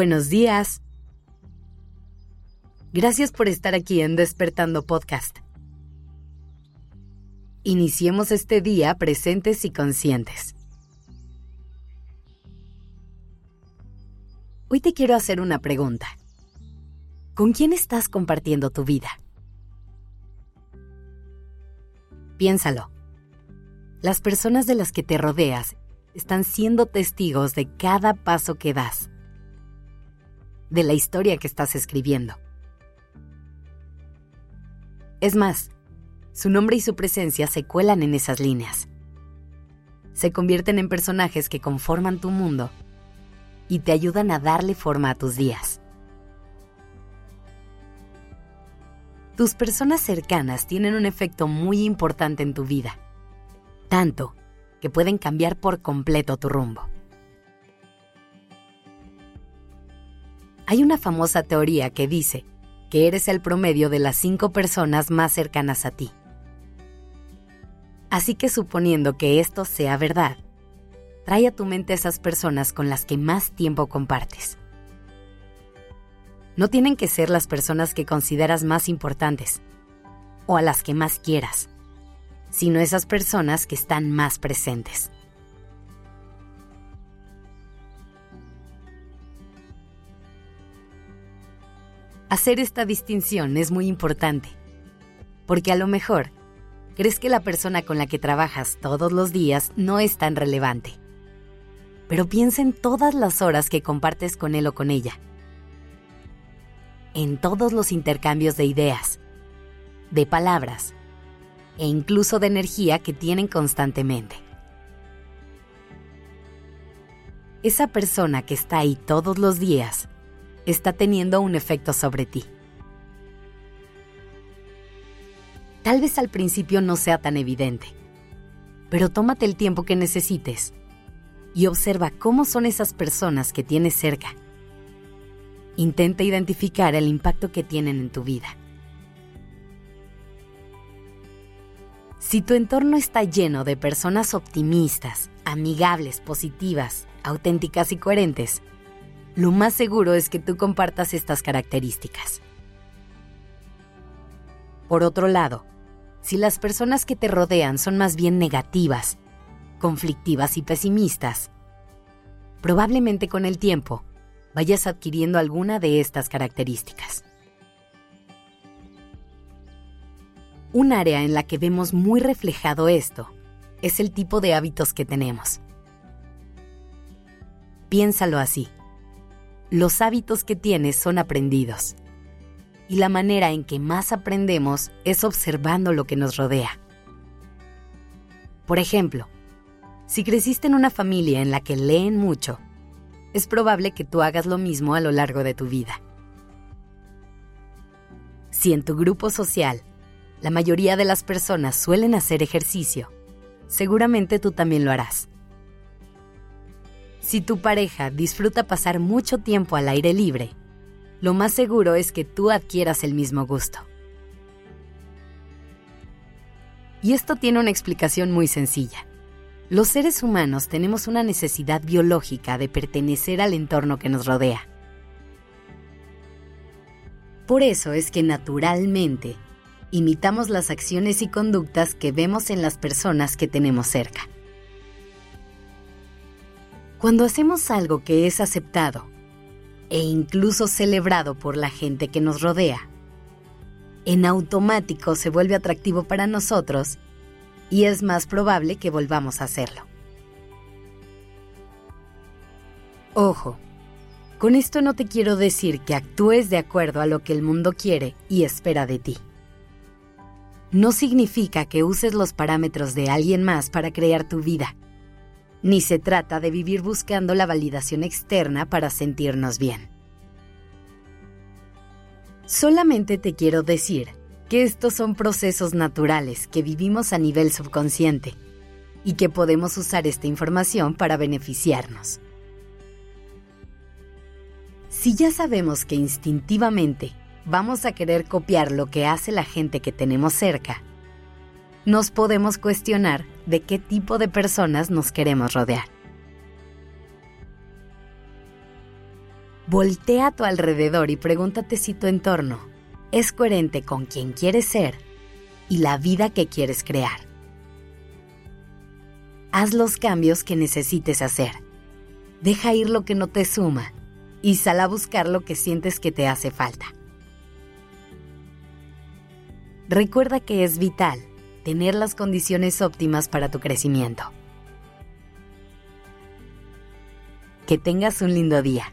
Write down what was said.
Buenos días. Gracias por estar aquí en Despertando Podcast. Iniciemos este día presentes y conscientes. Hoy te quiero hacer una pregunta. ¿Con quién estás compartiendo tu vida? Piénsalo. Las personas de las que te rodeas están siendo testigos de cada paso que das, de la historia que estás escribiendo. Es más, su nombre y su presencia se cuelan en esas líneas. Se convierten en personajes que conforman tu mundo y te ayudan a darle forma a tus días. Tus personas cercanas tienen un efecto muy importante en tu vida, tanto que pueden cambiar por completo tu rumbo. Hay una famosa teoría que dice que eres el promedio de las cinco personas más cercanas a ti. Así que suponiendo que esto sea verdad, trae a tu mente esas personas con las que más tiempo compartes. No tienen que ser las personas que consideras más importantes o a las que más quieras, sino esas personas que están más presentes. Hacer esta distinción es muy importante, porque a lo mejor crees que la persona con la que trabajas todos los días no es tan relevante. Pero piensa en todas las horas que compartes con él o con ella. En todos los intercambios de ideas, de palabras e incluso de energía que tienen constantemente. Esa persona que está ahí todos los días está teniendo un efecto sobre ti. Tal vez al principio no sea tan evidente, pero tómate el tiempo que necesites y observa cómo son esas personas que tienes cerca. Intenta identificar el impacto que tienen en tu vida. Si tu entorno está lleno de personas optimistas, amigables, positivas, auténticas y coherentes, lo más seguro es que tú compartas estas características. Por otro lado, si las personas que te rodean son más bien negativas, conflictivas y pesimistas, probablemente con el tiempo vayas adquiriendo alguna de estas características. Un área en la que vemos muy reflejado esto es el tipo de hábitos que tenemos. Piénsalo así los hábitos que tienes son aprendidos. Y la manera en que más aprendemos es observando lo que nos rodea. Por ejemplo, si creciste en una familia en la que leen mucho, es probable que tú hagas lo mismo a lo largo de tu vida. Si en tu grupo social la mayoría de las personas suelen hacer ejercicio, seguramente tú también lo harás. Si tu pareja disfruta pasar mucho tiempo al aire libre, lo más seguro es que tú adquieras el mismo gusto. Y esto tiene una explicación muy sencilla. Los seres humanos tenemos una necesidad biológica de pertenecer al entorno que nos rodea. Por eso es que naturalmente imitamos las acciones y conductas que vemos en las personas que tenemos cerca. Cuando hacemos algo que es aceptado e incluso celebrado por la gente que nos rodea, en automático se vuelve atractivo para nosotros y es más probable que volvamos a hacerlo. Ojo, con esto no te quiero decir que actúes de acuerdo a lo que el mundo quiere y espera de ti. No significa que uses los parámetros de alguien más para crear tu vida ni se trata de vivir buscando la validación externa para sentirnos bien. Solamente te quiero decir que estos son procesos naturales que vivimos a nivel subconsciente y que podemos usar esta información para beneficiarnos. Si ya sabemos que instintivamente vamos a querer copiar lo que hace la gente que tenemos cerca, nos podemos cuestionar de qué tipo de personas nos queremos rodear. Voltea a tu alrededor y pregúntate si tu entorno es coherente con quien quieres ser y la vida que quieres crear. Haz los cambios que necesites hacer. Deja ir lo que no te suma y sal a buscar lo que sientes que te hace falta. Recuerda que es vital tener las condiciones óptimas para tu crecimiento. Que tengas un lindo día.